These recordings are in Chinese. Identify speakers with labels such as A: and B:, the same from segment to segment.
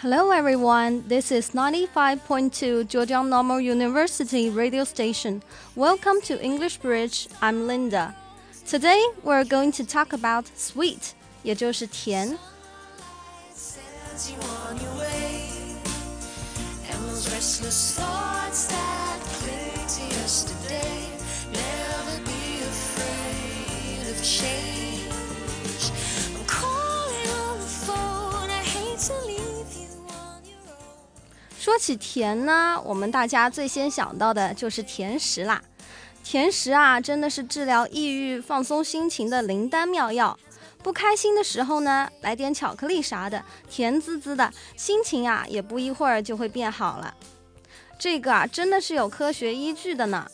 A: Hello everyone, this is 95.2 Zhejiang Normal University radio station. Welcome to English Bridge. I'm Linda. Today we're going to talk about sweet, 也就是甜。
B: Sends you on your way, and those restless thoughts
A: 起甜呢，我们大家最先想到的就是甜食啦。甜食啊，真的是治疗抑郁、放松心情的灵丹妙药。不开心的时候呢，来点巧克力啥的，甜滋滋的，心情啊也不一会儿就会变好了。这个啊，真的是有科学依据的呢。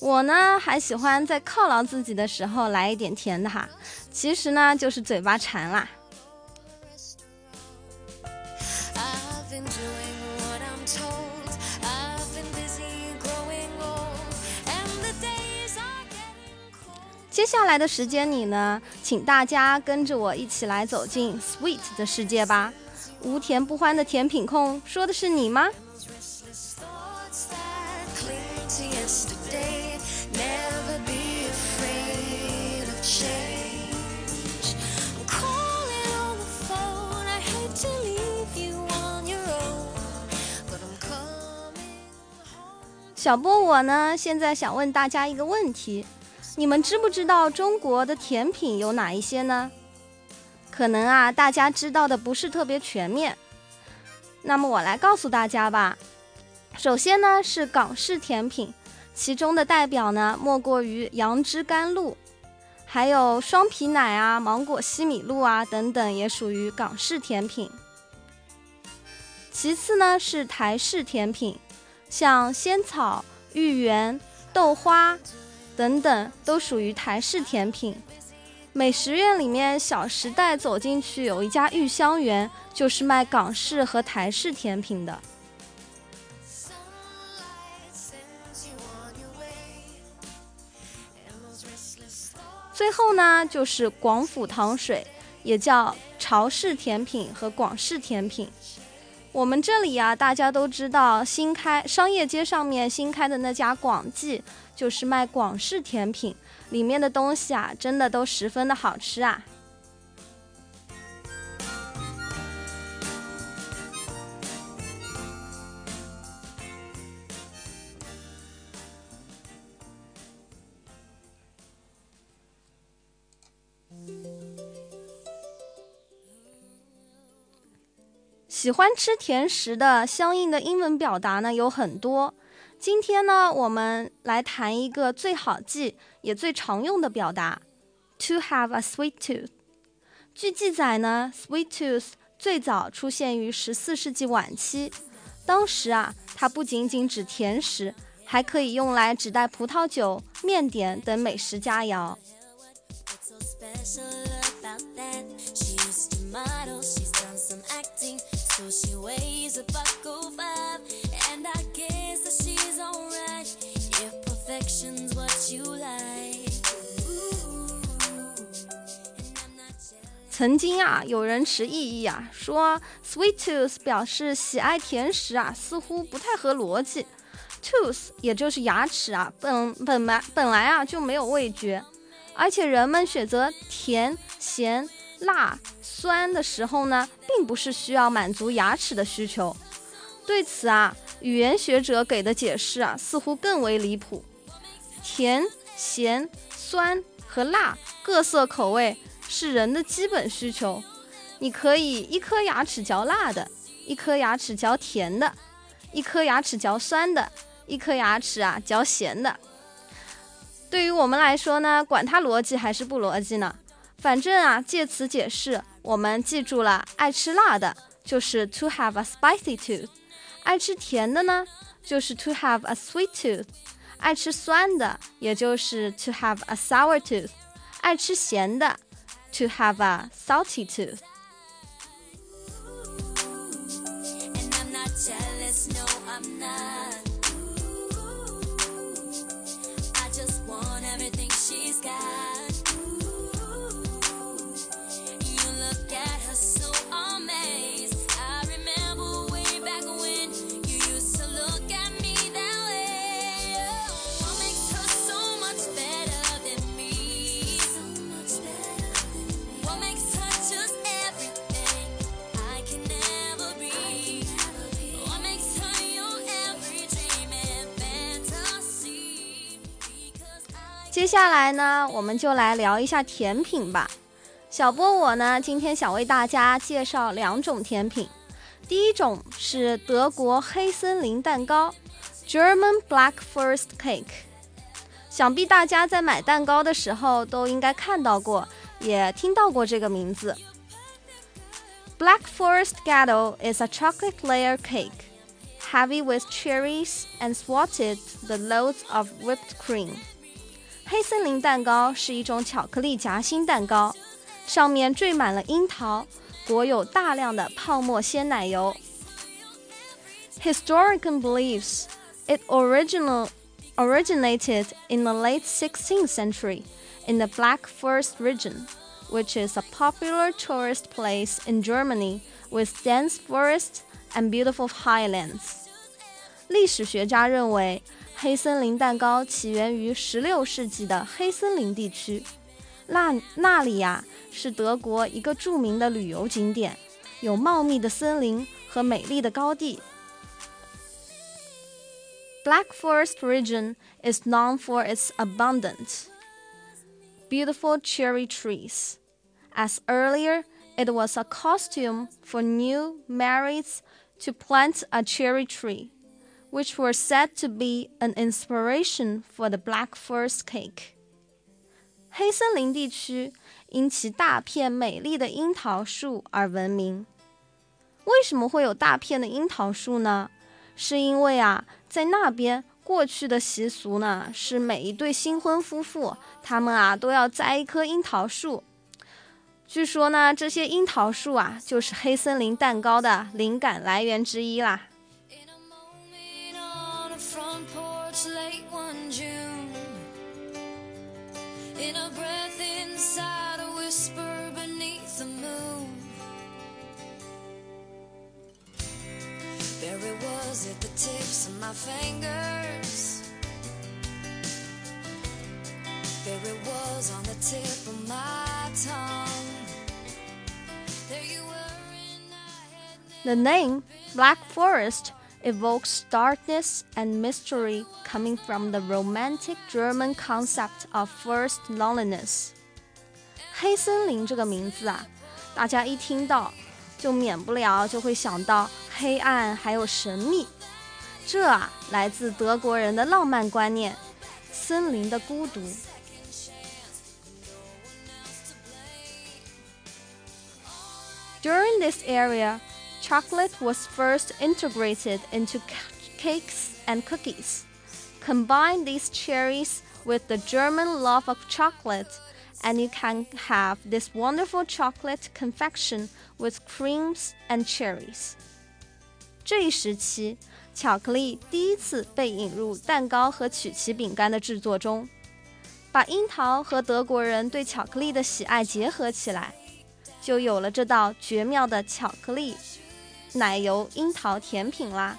A: 我呢，还喜欢在犒劳自己的时候来一点甜的哈，其实呢，就是嘴巴馋啦。接下来的时间里呢，请大家跟着我一起来走进 Sweet 的世界吧。无甜不欢的甜品控，说的是你吗.小波我呢，现在想问大家一个问题：你们知不知道中国的甜品有哪一些呢？可能啊，大家知道的不是特别全面。那么我来告诉大家吧。首先呢是港式甜品，其中的代表呢莫过于杨枝甘露，还有双皮奶啊、芒果西米露啊等等，也属于港式甜品。其次呢是台式甜品，像仙草、芋圆、豆花等等，都属于台式甜品。美食院里面，《小时代》走进去有一家玉香园，就是卖港式和台式甜品的。最后呢，就是广府糖水，也叫潮式甜品和广式甜品。我们这里啊，大家都知道，新开商业街上面新开的那家广记，就是卖广式甜品，里面的东西啊，真的都十分的好吃啊。喜欢吃甜食的相应的英文表达呢有很多。今天呢，我们来谈一个最好记也最常用的表达：to have a sweet tooth。据记载呢，sweet tooth 最早出现于十四世纪晚期。当时啊，它不仅仅指甜食，还可以用来指代葡萄酒、面点等美食佳肴。曾经啊，有人持异议啊，说 sweet tooth 表示喜爱甜食啊，似乎不太合逻辑。tooth 也就是牙齿啊，本本来本来啊就没有味觉，而且人们选择甜、咸、辣、酸的时候呢，并不是需要满足牙齿的需求。对此啊，语言学者给的解释啊，似乎更为离谱。甜、咸、酸和辣各色口味是人的基本需求。你可以一颗牙齿嚼辣的，一颗牙齿嚼甜的，一颗牙齿嚼酸的，一颗牙齿啊嚼咸的。对于我们来说呢，管它逻辑还是不逻辑呢，反正啊，借此解释，我们记住了，爱吃辣的就是 to have a spicy tooth，爱吃甜的呢就是 to have a sweet tooth，爱吃酸的也就是 to have a sour tooth，爱吃咸的 to have a salty
B: tooth。Jealous, no,
A: 接下来呢，我们就来聊一下甜品吧。小波我呢，今天想为大家介绍两种甜品。第一种是德国黑森林蛋糕 （German Black Forest Cake）。想必大家在买蛋糕的时候都应该看到过，也听到过这个名字。Black Forest Gâteau is a chocolate layer cake, heavy with cherries and swatted the loads of whipped cream. 黑森林蛋糕是一种巧克力夹心蛋糕。上面缀满了樱桃，裹有大量的泡沫鲜奶油。Historian believes it original originated in the late 16th century in the Black Forest region, which is a popular tourist place in Germany with dense forests and beautiful highlands. 历史学家认为， 黑森林蛋糕起源于16世纪的黑森林地区。那那里呀，是德国一个着名的旅游景点，有茂密的森林和美丽的高地。Black Forest region is known for its abundant, beautiful cherry trees. As earlier, it was a costume for new marrieds to plant a cherry tree, Which were said to be an inspiration for the Black Forest cake. 黑森林地区因其大片美丽的樱桃树而闻名。为什么会有大片的樱桃树呢？是因为啊，在那边过去的习俗呢，是每一对新婚夫妇，他们啊都要栽一棵樱桃树。据说呢，这些樱桃树啊，就是黑森林蛋糕的灵感来源之一啦。there it was at the tips of my fingers there it was on the tip of my tongue there you were and I had the name black forest evokes darkness and mystery coming from the romantic German concept of first loneliness。黑森林这个名字啊，大家一听到就免不了就会想到 黑暗还有神秘。这啊，来自德国人的浪漫观念，森林的孤独。During this area, chocolate was first integrated into cakes and cookies. Combine these cherries with the German love of chocolate, and you can have this wonderful chocolate confection with creams and cherries. 这一时期，巧克力第一次被引入蛋糕和曲奇饼干的制作中，把樱桃和德国人对巧克力的喜爱结合起来，就有了这道绝妙的巧克力奶油樱桃甜品啦。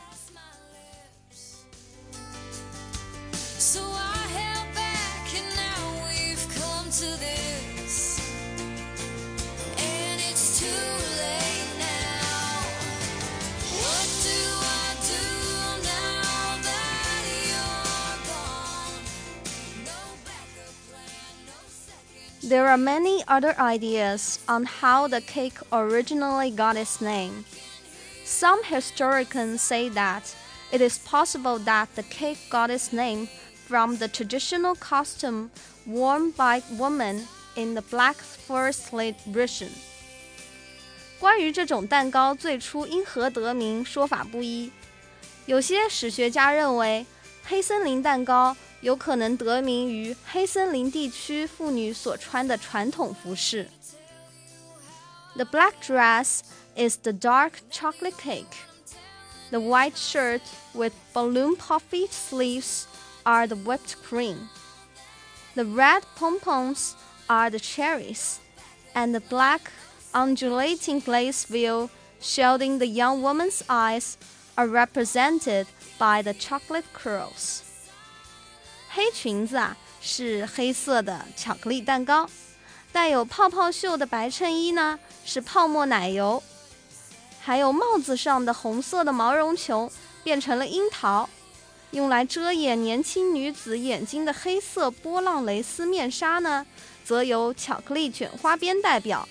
A: There are many other ideas on how the cake originally got its name. Some historians say that it is possible that the cake got its name from the traditional costume worn by women in the Black Forest region. 关于这种蛋糕最初因何得名，说法不一。有些史学家认为，黑森林蛋糕 有可能得名于黑森林地区妇女所穿的传统服饰。The black dress is the dark chocolate cake. The white shirt with balloon puffy sleeves are the whipped cream. The red pompons are the cherries, and the black undulating glaze veil shielding the young woman's eyes are represented by the chocolate curls. 黑裙子啊是黑色的巧克力蛋糕，带有泡泡袖的白衬衣呢是泡沫奶油，还有帽子上的红色的毛绒球变成了樱桃，用来遮掩年轻女子眼睛的黑色波浪蕾丝面纱呢，则由巧克力卷花边代表。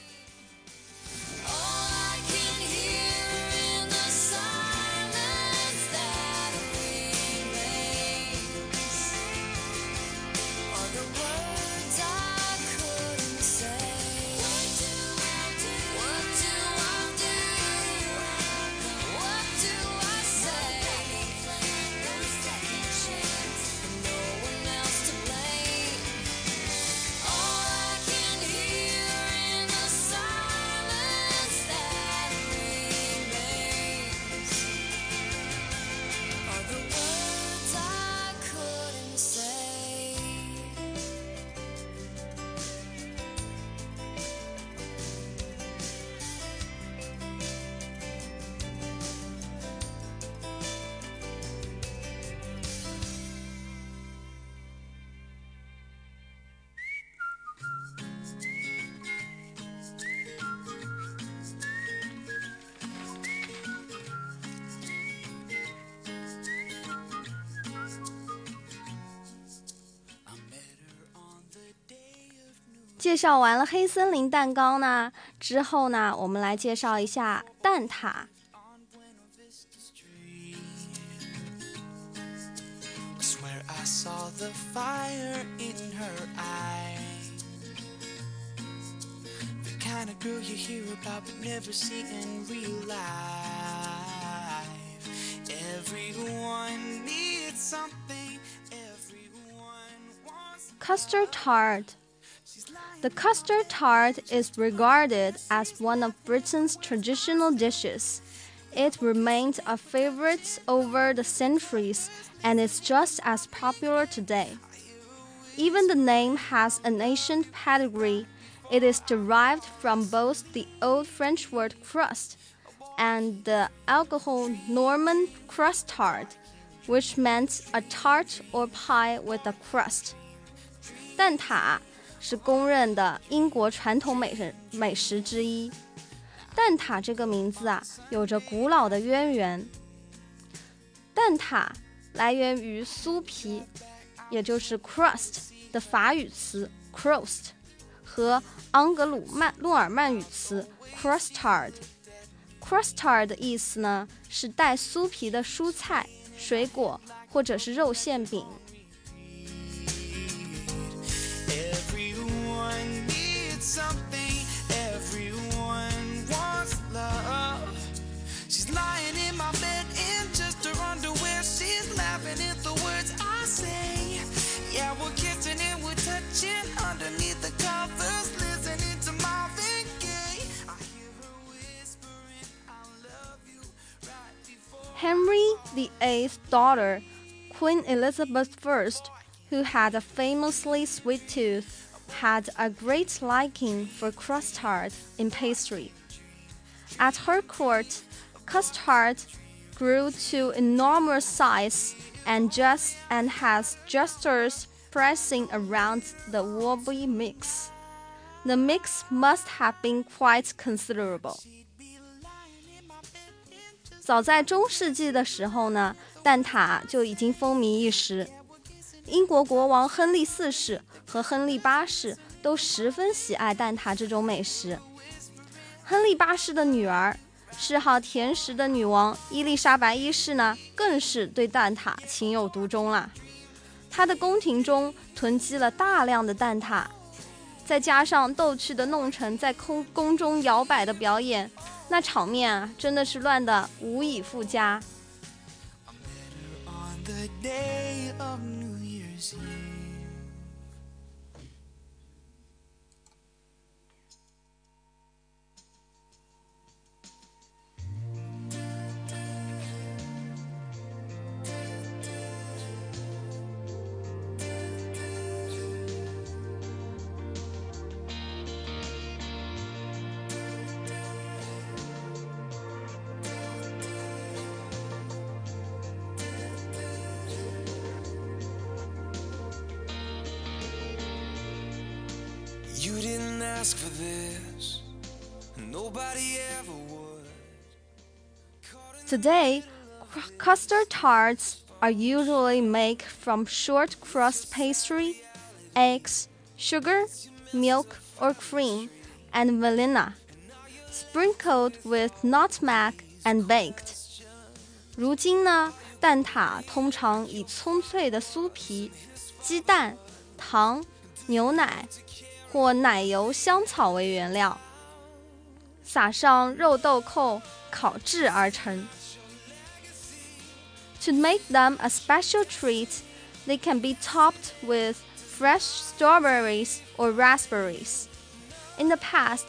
A: 介绍完了黑森林蛋糕呢，之后呢，我们来介绍一下蛋挞。Custard tart. The custard tart is regarded as one of Britain's traditional dishes. It remained a favorite over the centuries and is just as popular today. Even the name has an ancient pedigree. It is derived from both the Old French word crust and the alcohol Norman crust tart, which meant a tart or pie with a crust. 蛋挞是公认的英国传统美食美食之一。蛋挞这个名字啊，有着古老的渊源。蛋挞来源于酥皮，也就是 crust 的法语词 crust 和盎格鲁曼诺尔曼语词 crustard。crustard 的意思呢是带酥皮的蔬菜、水果或者是肉馅饼。Henry VIII's daughter, Queen Elizabeth I, who had a famously sweet tooth, had a great liking for custard in pastry. At her court, custard grew to enormous size and just and has jesters pressing around the wobbly mix. The mix must have been quite considerable. 早在中世纪的时候呢，蛋挞就已经风靡一时。英国国王亨利四世和亨利八世都十分喜爱蛋挞这种美食。亨利八世的女儿，嗜好甜食的女王伊丽莎白一世呢，更是对蛋挞情有独钟啦。她的宫廷中囤积了大量的蛋挞，再加上逗趣的弄臣在空宫中摇摆的表演。那场面啊，真的是乱的无以复加。ask for this, nobody ever would. Today, custard tarts are usually made from short crust pastry, eggs, sugar, milk or cream, and vanilla, sprinkled with nutmeg and baked. 如今呢，蛋挞通常以葱脆的酥皮、鸡蛋、糖、牛奶 或奶油、香草为原料，撒上肉豆蔻烤制而成。To make them a special treat, they can be topped with fresh strawberries or raspberries. In the past,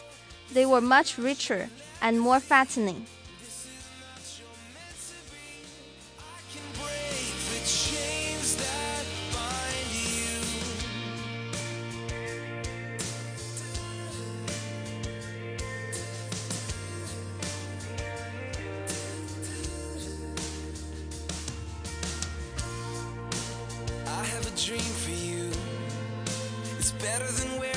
A: they were much richer and more fattening.
B: Dream for you. It's better than where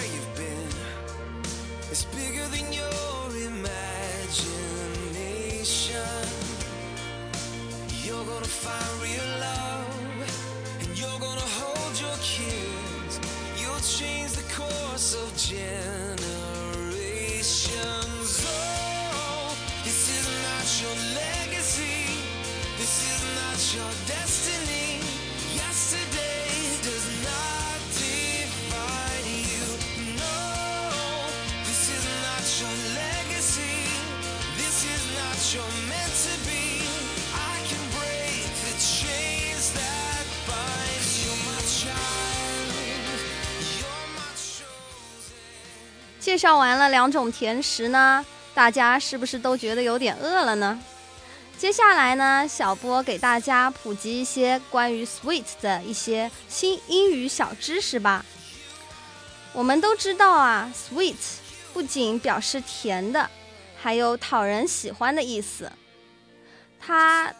A: 介绍完了两种甜食呢，大家是不是都觉得有点饿了呢？接下来呢，小波给大家普及一些关于 sweet 的一些新英语小知识吧。我们都知道啊，sweet 不仅表示甜的，还有讨人喜欢的意思。它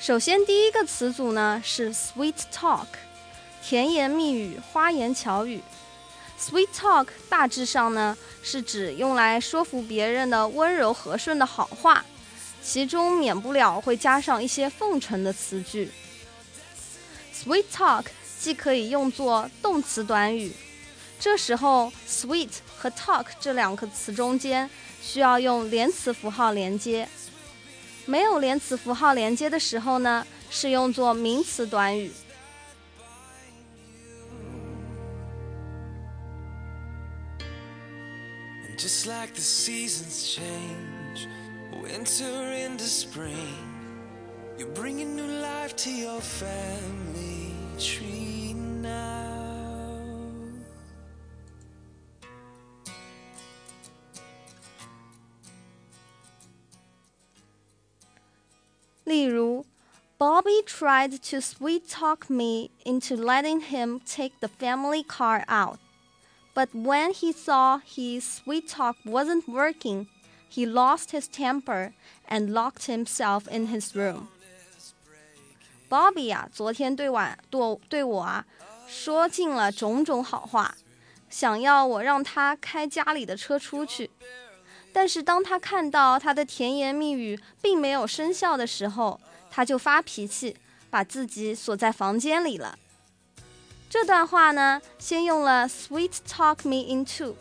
A: 首先，第一个词组呢，是 sweet talk，甜言蜜语、花言巧语。sweet talk 大致上呢，是指用来说服别人的温柔和顺的好话，其中免不了会加上一些奉承的词句。sweet talk 既可以用作动词短语。这时候 sweet 和 talk 这两个词中间需要用连词符号连接。没有连词符号连接的时候呢，是用作名词短语。
B: Just like the seasons change, winter into spring, you're bringing new life to your family tree
A: 例如，Bobby tried to sweet talk me into letting him take the family car out, but when he saw his sweet talk wasn't working, he lost his temper and locked himself in his room. Bobby 呀、昨天对晚对对我啊说尽了种种好话，想要我让他开家里的车出去。 但是当他看到他的甜言蜜语并没有生效的时候，他就发脾气，把自己锁在房间里了。这段话呢，先用了 “sweet talk me into”，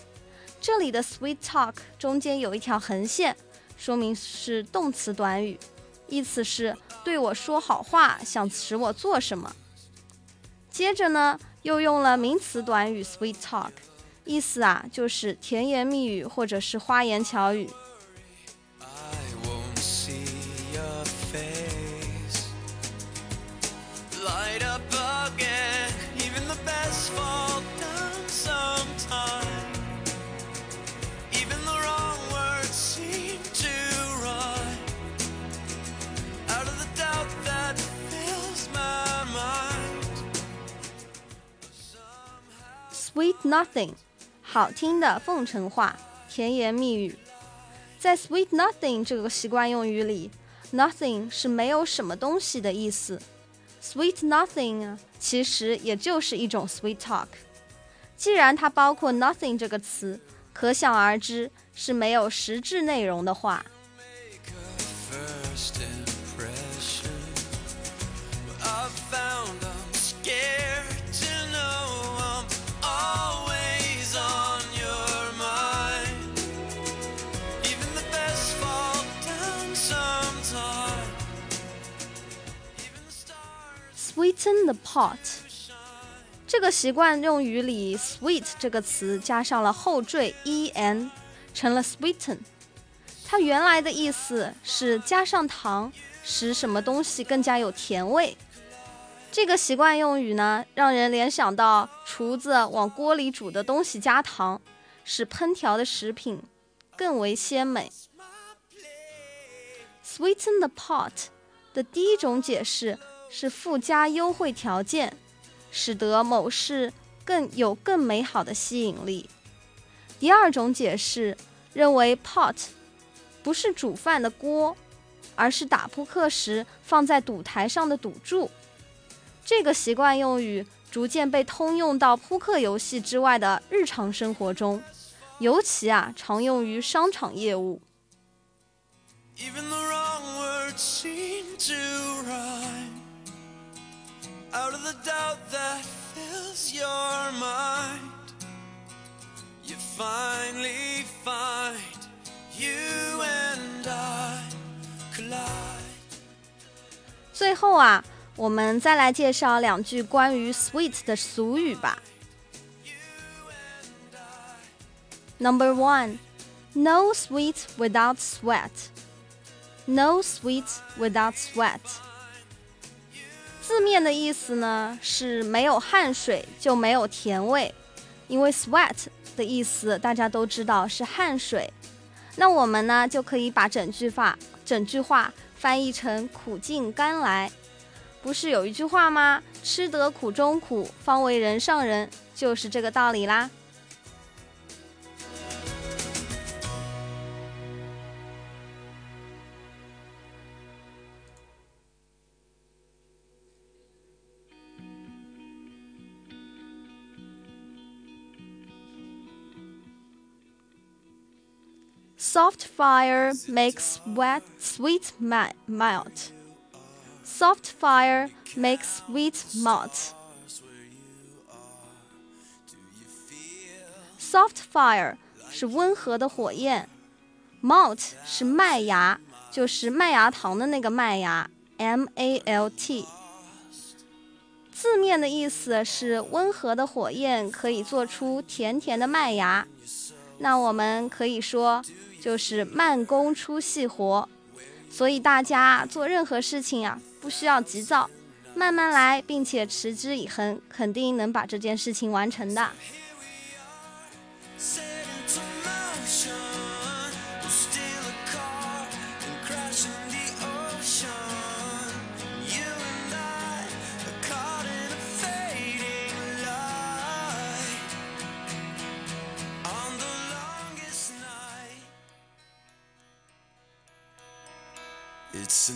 A: 这里的 “sweet talk” 中间有一条横线，说明是动词短语，意思是对我说好话，想使我做什么。接着呢，又用了名词短语 “sweet talk”。意思啊，就是甜言蜜语或者是花言巧语。sweet nothing。好听的奉承话，甜言蜜语。在 sweet nothing 这个习惯用语里 nothing 是没有什么东西的意思，sweet nothing 其实也就是一种 sweet talk。既然它包括 nothing 这个词，可想而知是没有实质内容的话。Sweeten the pot，这个习惯用语里 sweet 这个词加上了后缀 en，成了 sweeten。它原来的意思是加上糖，使什么东西更加有甜味。这个习惯用语呢，让人联想到厨子往锅里煮的东西加糖，使烹调的食品更为鲜美。Sweeten the pot 的第一种解释。是附加优惠条件，使得某事更有更美好的吸引力。第二种解释认为，pot 不是煮饭的锅，而是打扑克时放在赌台上的赌注。这个习惯用语逐渐被通用到扑克游戏之外的日常生活中，尤其啊常用于商场业务。out of the doubt that fills your mind. You finally find you and I collide. 最后啊，我们再来介绍两句关于 sweet 的俗语吧。Number one, no sweet without sweat. No sweet without sweat. 字面的意思呢是没有汗水就没有甜味，因为 sweat 的意思大家都知道是汗水，那我们呢就可以把整句话整句话翻译成苦尽甘来。不是有一句话吗？吃得苦中苦，方为人上人，就是这个道理啦。Soft fire makes wet sweet melt. Soft fire makes sweet melt. Soft fire 是温和的火焰，malt 是麦芽，就是麦芽糖的那个麦芽，M A L T。字面的意思是温和的火焰可以做出甜甜的麦芽。 那我们可以说。就是慢工出细活，所以大家做任何事情啊，不需要急躁，慢慢来，并且持之以恒，肯定能把这件事情完成的。好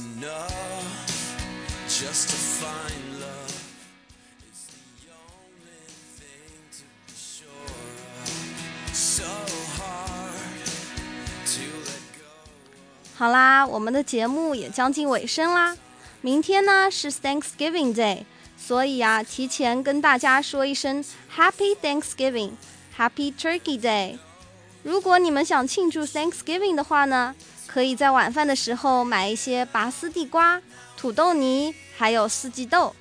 A: 啦，我们的节目也将近尾声啦。明天呢是 Thanksgiving Day，所以啊，提前跟大家说一声 Happy Thanksgiving，Happy Turkey Day。如果你们想庆祝 Thanksgiving 的话呢？可以在晚饭的时候买一些拔丝地瓜、土豆泥，还有四季豆。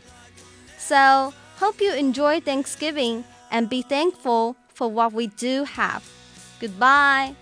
A: So hope you enjoy Thanksgiving and be thankful for what we do have. Goodbye.